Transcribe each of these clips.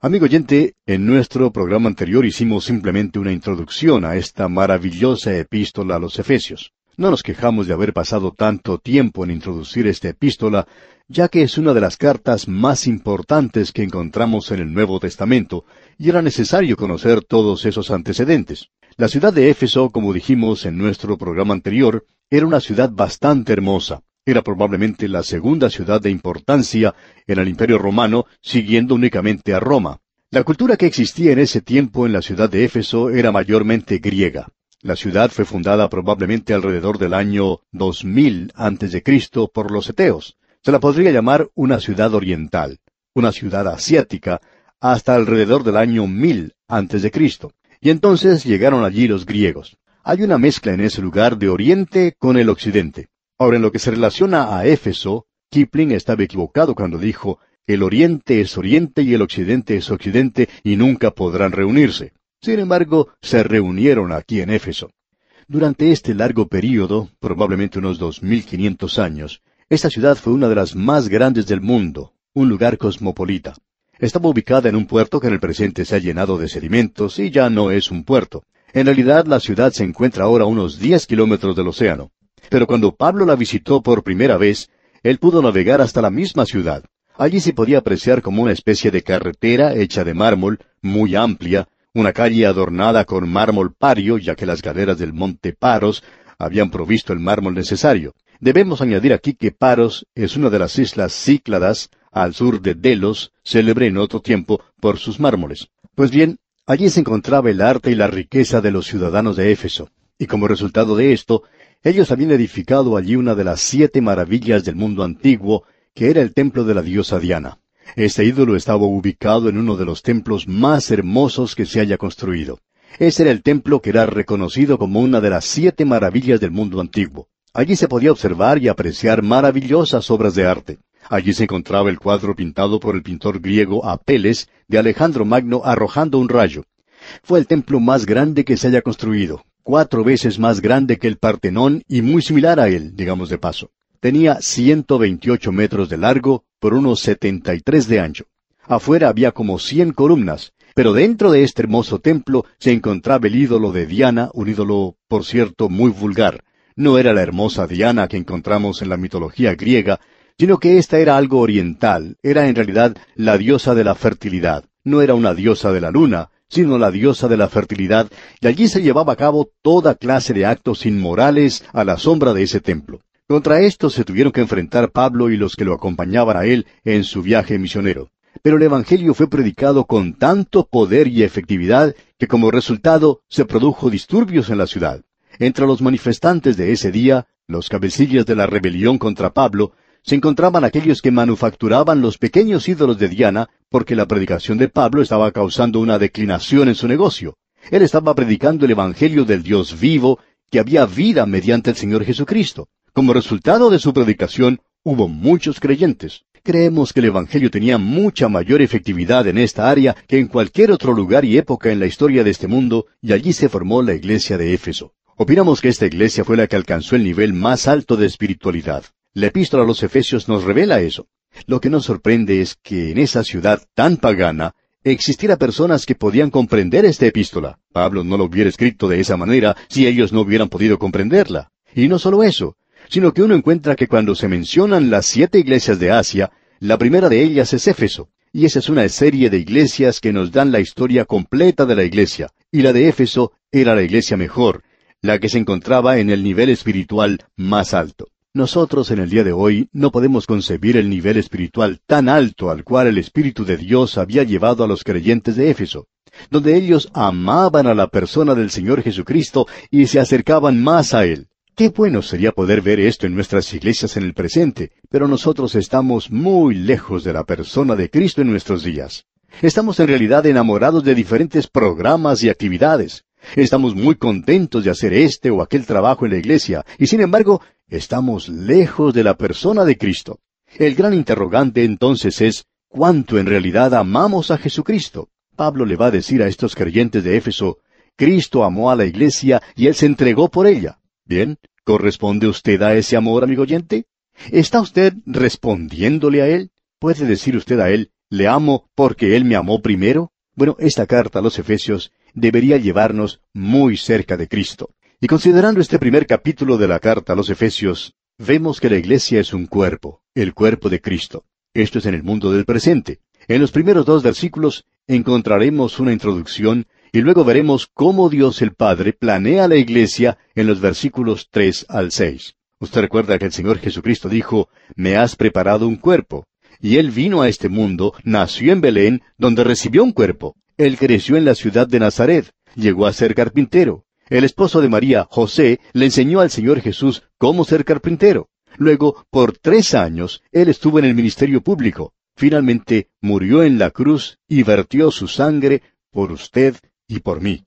Amigo oyente, en nuestro programa anterior hicimos simplemente una introducción a esta maravillosa epístola a los Efesios. No nos quejamos de haber pasado tanto tiempo en introducir esta epístola, ya que es una de las cartas más importantes que encontramos en el Nuevo Testamento, y era necesario conocer todos esos antecedentes. La ciudad de Éfeso, como dijimos en nuestro programa anterior, era una ciudad bastante hermosa. Era probablemente la segunda ciudad de importancia en el Imperio romano, siguiendo únicamente a Roma. La cultura que existía en ese tiempo en la ciudad de Éfeso era mayormente griega. La ciudad fue fundada probablemente alrededor del año 2000 antes de Cristo por los eteos. Se la podría llamar una ciudad oriental, una ciudad asiática, hasta alrededor del año 1000 antes de Cristo. Y entonces llegaron allí los griegos. Hay una mezcla en ese lugar de Oriente con el Occidente. Ahora, en lo que se relaciona a Éfeso, Kipling estaba equivocado cuando dijo, el Oriente es Oriente y el Occidente es Occidente y nunca podrán reunirse. Sin embargo, se reunieron aquí en Éfeso. Durante este largo período, probablemente unos dos mil quinientos años, esta ciudad fue una de las más grandes del mundo, un lugar cosmopolita. Estaba ubicada en un puerto que en el presente se ha llenado de sedimentos y ya no es un puerto. En realidad la ciudad se encuentra ahora a unos diez kilómetros del océano. Pero cuando Pablo la visitó por primera vez, él pudo navegar hasta la misma ciudad. Allí se podía apreciar como una especie de carretera hecha de mármol, muy amplia, una calle adornada con mármol pario, ya que las galeras del monte Paros habían provisto el mármol necesario. Debemos añadir aquí que Paros es una de las islas Cícladas, al sur de Delos, célebre en otro tiempo por sus mármoles. Pues bien, allí se encontraba el arte y la riqueza de los ciudadanos de Éfeso. Y como resultado de esto, ellos habían edificado allí una de las siete maravillas del mundo antiguo, que era el templo de la diosa Diana. Este ídolo estaba ubicado en uno de los templos más hermosos que se haya construido. Ese era el templo que era reconocido como una de las siete maravillas del mundo antiguo. Allí se podía observar y apreciar maravillosas obras de arte. Allí se encontraba el cuadro pintado por el pintor griego Apeles de Alejandro Magno arrojando un rayo. Fue el templo más grande que se haya construido, cuatro veces más grande que el Partenón y muy similar a él, digamos de paso. Tenía 128 metros de largo por unos 73 de ancho. Afuera había como 100 columnas, pero dentro de este hermoso templo se encontraba el ídolo de Diana, un ídolo, por cierto, muy vulgar. No era la hermosa Diana que encontramos en la mitología griega, sino que ésta era algo oriental, era en realidad la diosa de la fertilidad. No era una diosa de la luna, sino la diosa de la fertilidad, y allí se llevaba a cabo toda clase de actos inmorales a la sombra de ese templo. Contra esto se tuvieron que enfrentar Pablo y los que lo acompañaban a él en su viaje misionero. Pero el Evangelio fue predicado con tanto poder y efectividad que como resultado se produjo disturbios en la ciudad. Entre los manifestantes de ese día, los cabecillas de la rebelión contra Pablo, se encontraban aquellos que manufacturaban los pequeños ídolos de Diana porque la predicación de Pablo estaba causando una declinación en su negocio. Él estaba predicando el Evangelio del Dios vivo, que había vida mediante el Señor Jesucristo. Como resultado de su predicación, hubo muchos creyentes. Creemos que el Evangelio tenía mucha mayor efectividad en esta área que en cualquier otro lugar y época en la historia de este mundo, y allí se formó la iglesia de Éfeso. Opinamos que esta iglesia fue la que alcanzó el nivel más alto de espiritualidad. La epístola a los Efesios nos revela eso. Lo que nos sorprende es que en esa ciudad tan pagana existiera personas que podían comprender esta epístola. Pablo no lo hubiera escrito de esa manera si ellos no hubieran podido comprenderla. Y no solo eso, sino que uno encuentra que cuando se mencionan las siete iglesias de Asia, la primera de ellas es Éfeso. Y esa es una serie de iglesias que nos dan la historia completa de la iglesia. Y la de Éfeso era la iglesia mejor, la que se encontraba en el nivel espiritual más alto. Nosotros en el día de hoy no podemos concebir el nivel espiritual tan alto al cual el Espíritu de Dios había llevado a los creyentes de Éfeso, donde ellos amaban a la persona del Señor Jesucristo y se acercaban más a Él. Qué bueno sería poder ver esto en nuestras iglesias en el presente, pero nosotros estamos muy lejos de la persona de Cristo en nuestros días. Estamos en realidad enamorados de diferentes programas y actividades. Estamos muy contentos de hacer este o aquel trabajo en la iglesia, y sin embargo, estamos lejos de la persona de Cristo. El gran interrogante entonces es, ¿cuánto en realidad amamos a Jesucristo? Pablo le va a decir a estos creyentes de Éfeso, Cristo amó a la iglesia y Él se entregó por ella. Bien, ¿corresponde usted a ese amor, amigo oyente? ¿Está usted respondiéndole a Él? ¿Puede decir usted a Él, ¿Le amo porque Él me amó primero? Bueno, esta carta a los Efesios debería llevarnos muy cerca de Cristo. Y considerando este primer capítulo de la carta a los Efesios, vemos que la iglesia es un cuerpo, el cuerpo de Cristo. Esto es en el mundo del presente. En los primeros dos versículos encontraremos una introducción y luego veremos cómo Dios el Padre planea la iglesia en los versículos tres al seis. Usted recuerda que el Señor Jesucristo dijo, Me has preparado un cuerpo. Y Él vino a este mundo, nació en Belén, donde recibió un cuerpo. Él creció en la ciudad de Nazaret, llegó a ser carpintero. El esposo de María, José, le enseñó al Señor Jesús cómo ser carpintero. Luego, por tres años, él estuvo en el ministerio público. Finalmente, murió en la cruz y vertió su sangre por usted y por mí.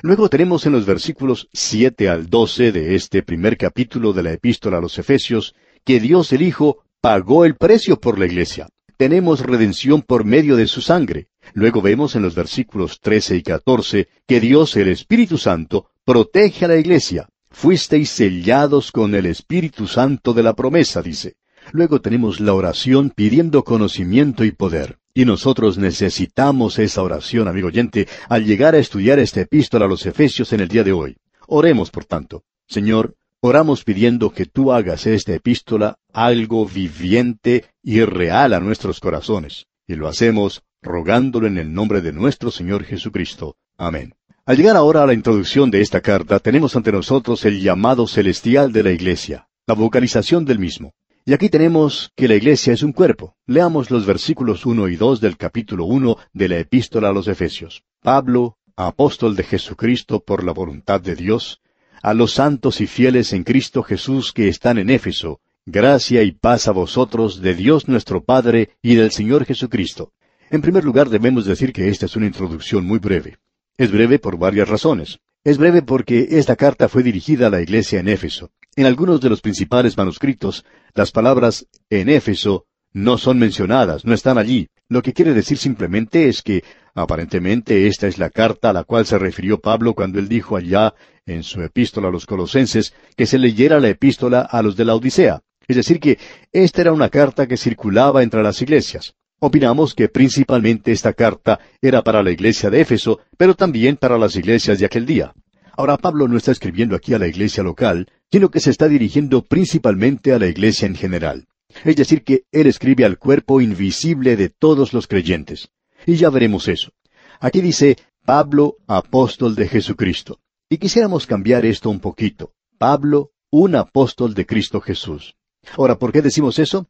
Luego tenemos en los versículos siete al doce de este primer capítulo de la epístola a los Efesios que Dios el Hijo pagó el precio por la iglesia. Tenemos redención por medio de su sangre. Luego vemos en los versículos trece y catorce que Dios el Espíritu Santo protege a la iglesia. Fuisteis sellados con el Espíritu Santo de la promesa, dice. Luego tenemos la oración pidiendo conocimiento y poder. Y nosotros necesitamos esa oración, amigo oyente, al llegar a estudiar esta epístola a los Efesios en el día de hoy. Oremos, por tanto. Señor, oramos pidiendo que tú hagas esta epístola algo viviente y real a nuestros corazones. Y lo hacemos rogándolo en el nombre de nuestro Señor Jesucristo. Amén. Al llegar ahora a la introducción de esta carta, tenemos ante nosotros el llamado celestial de la Iglesia, la vocalización del mismo. Y aquí tenemos que la Iglesia es un cuerpo. Leamos los versículos uno y dos del capítulo uno de la Epístola a los Efesios. Pablo, apóstol de Jesucristo por la voluntad de Dios, a los santos y fieles en Cristo Jesús que están en Éfeso, gracia y paz a vosotros de Dios nuestro Padre y del Señor Jesucristo. En primer lugar debemos decir que esta es una introducción muy breve. Es breve por varias razones. Es breve porque esta carta fue dirigida a la iglesia en Éfeso. En algunos de los principales manuscritos, las palabras en Éfeso no son mencionadas, no están allí. Lo que quiere decir simplemente es que aparentemente esta es la carta a la cual se refirió Pablo cuando él dijo allá en su epístola a los colosenses que se leyera la epístola a los de la Odisea. Es decir, que esta era una carta que circulaba entre las iglesias. Opinamos que principalmente esta carta era para la iglesia de Éfeso, pero también para las iglesias de aquel día. Ahora Pablo no está escribiendo aquí a la iglesia local, sino que se está dirigiendo principalmente a la iglesia en general. Es decir, que él escribe al cuerpo invisible de todos los creyentes. Y ya veremos eso. Aquí dice Pablo, apóstol de Jesucristo. Y quisiéramos cambiar esto un poquito. Pablo, un apóstol de Cristo Jesús. Ahora, ¿por qué decimos eso?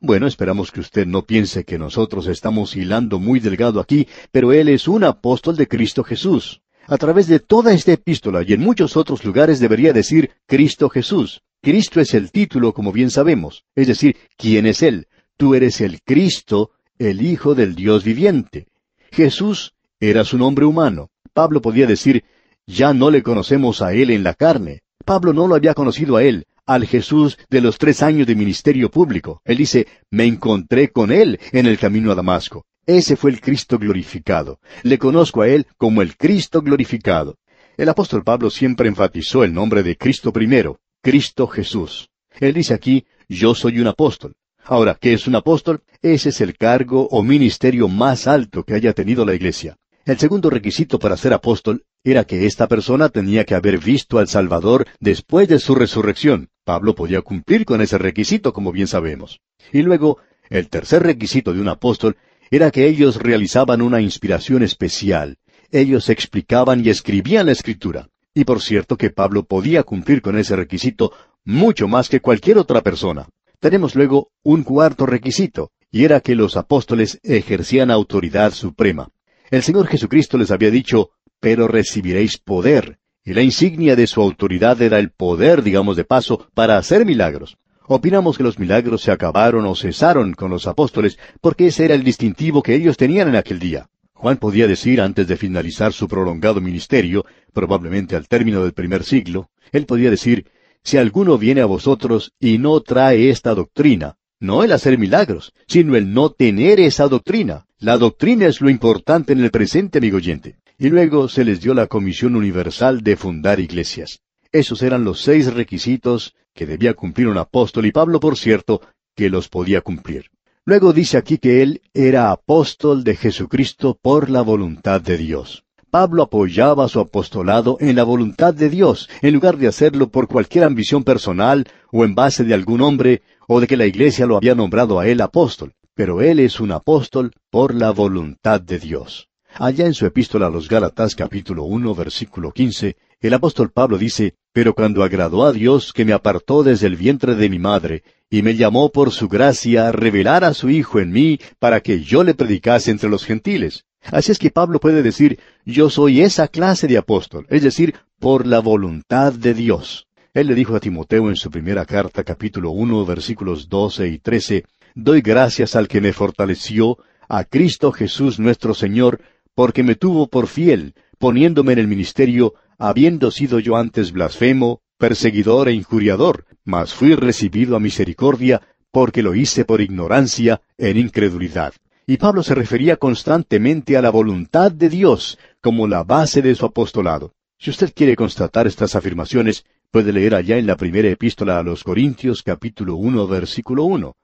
Bueno, esperamos que usted no piense que nosotros estamos hilando muy delgado aquí, pero él es un apóstol de Cristo Jesús. A través de toda esta epístola y en muchos otros lugares debería decir Cristo Jesús. Cristo es el título, como bien sabemos. Es decir, ¿quién es Él? Tú eres el Cristo, el Hijo del Dios viviente. Jesús era su nombre humano. Pablo podía decir, ya no le conocemos a Él en la carne. Pablo no lo había conocido a Él, al Jesús de los tres años de ministerio público. Él dice, me encontré con Él en el camino a Damasco. Ese fue el Cristo glorificado. Le conozco a Él como el Cristo glorificado. El apóstol Pablo siempre enfatizó el nombre de Cristo primero, Cristo Jesús. Él dice aquí, yo soy un apóstol. Ahora, ¿qué es un apóstol? Ese es el cargo o ministerio más alto que haya tenido la Iglesia. El segundo requisito para ser apóstol era que esta persona tenía que haber visto al Salvador después de su resurrección. Pablo podía cumplir con ese requisito, como bien sabemos. Y luego, el tercer requisito de un apóstol era que ellos realizaban una inspiración especial. Ellos explicaban y escribían la escritura. Y por cierto que Pablo podía cumplir con ese requisito mucho más que cualquier otra persona. Tenemos luego un cuarto requisito, y era que los apóstoles ejercían autoridad suprema. El Señor Jesucristo les había dicho, pero recibiréis poder. Y la insignia de su autoridad era el poder, digamos de paso, para hacer milagros. Opinamos que los milagros se acabaron o cesaron con los apóstoles porque ese era el distintivo que ellos tenían en aquel día. Juan podía decir antes de finalizar su prolongado ministerio, probablemente al término del primer siglo, él podía decir, si alguno viene a vosotros y no trae esta doctrina, no el hacer milagros, sino el no tener esa doctrina. La doctrina es lo importante en el presente, amigo oyente y luego se les dio la comisión universal de fundar iglesias. Esos eran los seis requisitos que debía cumplir un apóstol y Pablo, por cierto, que los podía cumplir. Luego dice aquí que él era apóstol de Jesucristo por la voluntad de Dios. Pablo apoyaba su apostolado en la voluntad de Dios, en lugar de hacerlo por cualquier ambición personal o en base de algún hombre o de que la iglesia lo había nombrado a él apóstol. Pero él es un apóstol por la voluntad de Dios. Allá en su epístola a los Gálatas capítulo 1 versículo 15, el apóstol Pablo dice, Pero cuando agradó a Dios que me apartó desde el vientre de mi madre, y me llamó por su gracia a revelar a su Hijo en mí para que yo le predicase entre los gentiles. Así es que Pablo puede decir, yo soy esa clase de apóstol, es decir, por la voluntad de Dios. Él le dijo a Timoteo en su primera carta, capítulo uno, versículos doce y trece, Doy gracias al que me fortaleció, a Cristo Jesús nuestro Señor, porque me tuvo por fiel, poniéndome en el ministerio, habiendo sido yo antes blasfemo, perseguidor e injuriador, mas fui recibido a misericordia, porque lo hice por ignorancia, en incredulidad. Y Pablo se refería constantemente a la voluntad de Dios como la base de su apostolado. Si usted quiere constatar estas afirmaciones, puede leer allá en la primera epístola a los Corintios capítulo 1 versículo 1.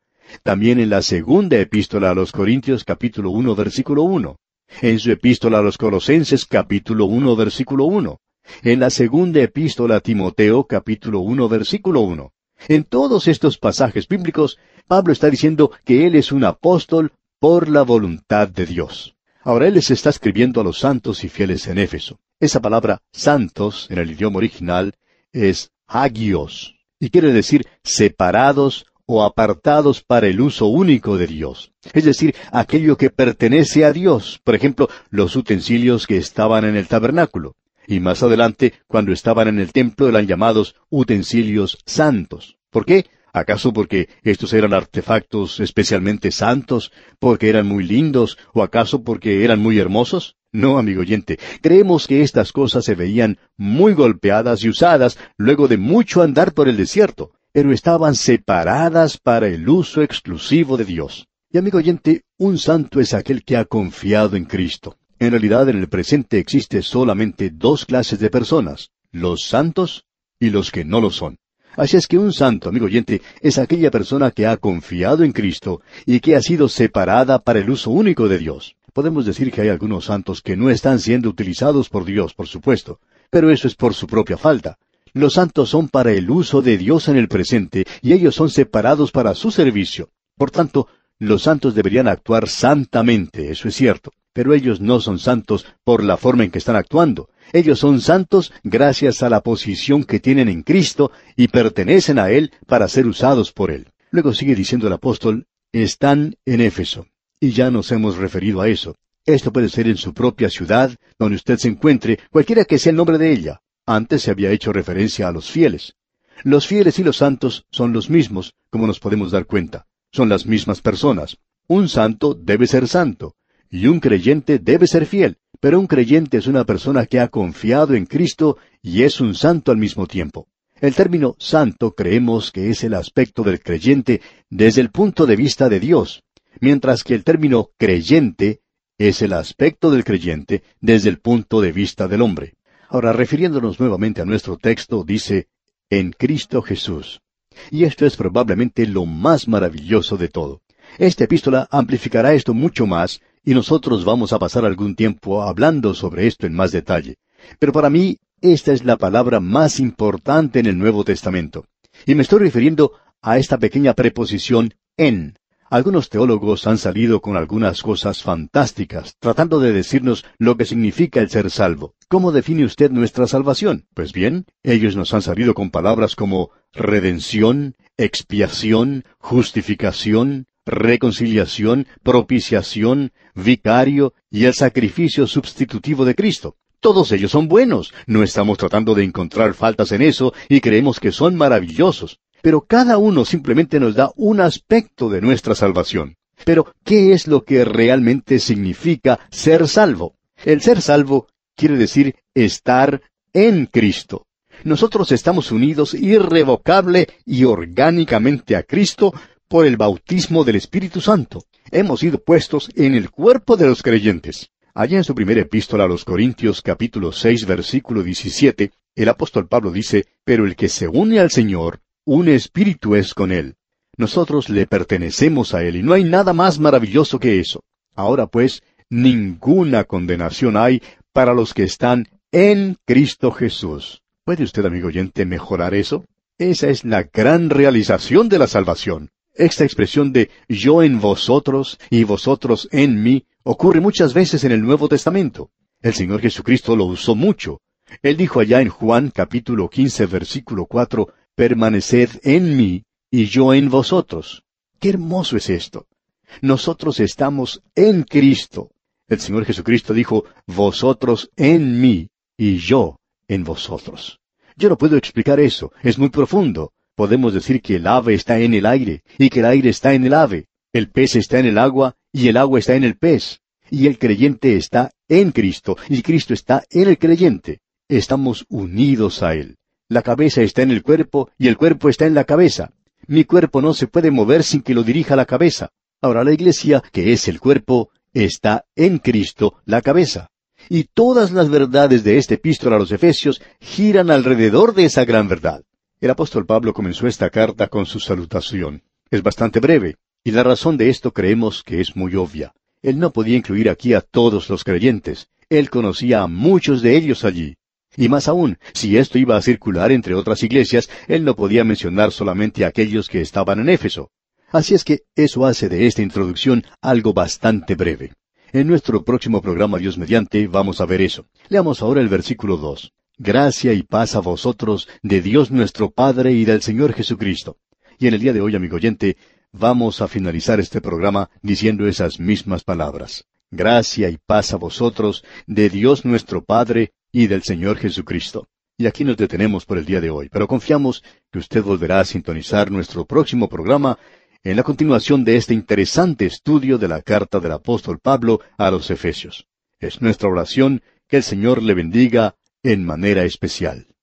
También en la segunda epístola a los Corintios capítulo 1 versículo 1. En su epístola a los Colosenses capítulo 1 versículo 1. En la segunda epístola a Timoteo capítulo 1 versículo 1. En todos estos pasajes bíblicos, Pablo está diciendo que él es un apóstol por la voluntad de Dios. Ahora él les está escribiendo a los santos y fieles en Éfeso. Esa palabra santos en el idioma original es hagios y quiere decir separados o apartados para el uso único de Dios. Es decir, aquello que pertenece a Dios, por ejemplo, los utensilios que estaban en el tabernáculo. Y más adelante, cuando estaban en el templo, eran llamados utensilios santos. ¿Por qué? ¿Acaso porque estos eran artefactos especialmente santos, porque eran muy lindos, o acaso porque eran muy hermosos? No, amigo oyente, creemos que estas cosas se veían muy golpeadas y usadas luego de mucho andar por el desierto, pero estaban separadas para el uso exclusivo de Dios. Y amigo oyente, un santo es aquel que ha confiado en Cristo. En realidad en el presente existe solamente dos clases de personas, los santos y los que no lo son. Así es que un santo, amigo oyente, es aquella persona que ha confiado en Cristo y que ha sido separada para el uso único de Dios. Podemos decir que hay algunos santos que no están siendo utilizados por Dios, por supuesto, pero eso es por su propia falta. Los santos son para el uso de Dios en el presente y ellos son separados para su servicio. Por tanto, los santos deberían actuar santamente, eso es cierto, pero ellos no son santos por la forma en que están actuando. Ellos son santos gracias a la posición que tienen en Cristo y pertenecen a Él para ser usados por Él. Luego sigue diciendo el apóstol, están en Éfeso. Y ya nos hemos referido a eso. Esto puede ser en su propia ciudad, donde usted se encuentre, cualquiera que sea el nombre de ella. Antes se había hecho referencia a los fieles. Los fieles y los santos son los mismos, como nos podemos dar cuenta. Son las mismas personas. Un santo debe ser santo, y un creyente debe ser fiel. Pero un creyente es una persona que ha confiado en Cristo y es un santo al mismo tiempo. El término santo creemos que es el aspecto del creyente desde el punto de vista de Dios, mientras que el término creyente es el aspecto del creyente desde el punto de vista del hombre. Ahora, refiriéndonos nuevamente a nuestro texto, dice, en Cristo Jesús. Y esto es probablemente lo más maravilloso de todo. Esta epístola amplificará esto mucho más y nosotros vamos a pasar algún tiempo hablando sobre esto en más detalle. Pero para mí, esta es la palabra más importante en el Nuevo Testamento. Y me estoy refiriendo a esta pequeña preposición en. Algunos teólogos han salido con algunas cosas fantásticas, tratando de decirnos lo que significa el ser salvo. ¿Cómo define usted nuestra salvación? Pues bien, ellos nos han salido con palabras como redención, expiación, justificación, reconciliación, propiciación, vicario y el sacrificio sustitutivo de Cristo. Todos ellos son buenos. No estamos tratando de encontrar faltas en eso y creemos que son maravillosos. Pero cada uno simplemente nos da un aspecto de nuestra salvación. Pero, ¿qué es lo que realmente significa ser salvo? El ser salvo quiere decir estar en Cristo. Nosotros estamos unidos irrevocable y orgánicamente a Cristo por el bautismo del Espíritu Santo. Hemos sido puestos en el cuerpo de los creyentes. Allá en su primera epístola a los Corintios capítulo seis versículo diecisiete, el apóstol Pablo dice, Pero el que se une al Señor, un espíritu es con él. Nosotros le pertenecemos a Él y no hay nada más maravilloso que eso. Ahora pues, ninguna condenación hay para los que están en Cristo Jesús. ¿Puede usted, amigo oyente, mejorar eso? Esa es la gran realización de la salvación. Esta expresión de yo en vosotros y vosotros en mí ocurre muchas veces en el Nuevo Testamento. El Señor Jesucristo lo usó mucho. Él dijo allá en Juan capítulo 15 versículo 4, permaneced en mí y yo en vosotros. Qué hermoso es esto. Nosotros estamos en Cristo. El Señor Jesucristo dijo, vosotros en mí y yo en vosotros. Yo no puedo explicar eso, es muy profundo. Podemos decir que el ave está en el aire y que el aire está en el ave. El pez está en el agua y el agua está en el pez. Y el creyente está en Cristo y Cristo está en el creyente. Estamos unidos a Él. La cabeza está en el cuerpo y el cuerpo está en la cabeza. Mi cuerpo no se puede mover sin que lo dirija la cabeza. Ahora la iglesia, que es el cuerpo, está en Cristo, la cabeza. Y todas las verdades de este epístola a los Efesios giran alrededor de esa gran verdad. El apóstol Pablo comenzó esta carta con su salutación. Es bastante breve, y la razón de esto creemos que es muy obvia. Él no podía incluir aquí a todos los creyentes. Él conocía a muchos de ellos allí. Y más aún, si esto iba a circular entre otras iglesias, él no podía mencionar solamente a aquellos que estaban en Éfeso. Así es que eso hace de esta introducción algo bastante breve. En nuestro próximo programa Dios mediante vamos a ver eso. Leamos ahora el versículo dos. Gracia y paz a vosotros de Dios nuestro Padre y del Señor Jesucristo. Y en el día de hoy, amigo oyente, vamos a finalizar este programa diciendo esas mismas palabras. Gracia y paz a vosotros de Dios nuestro Padre y del Señor Jesucristo. Y aquí nos detenemos por el día de hoy, pero confiamos que usted volverá a sintonizar nuestro próximo programa en la continuación de este interesante estudio de la carta del apóstol Pablo a los Efesios. Es nuestra oración que el Señor le bendiga en manera especial.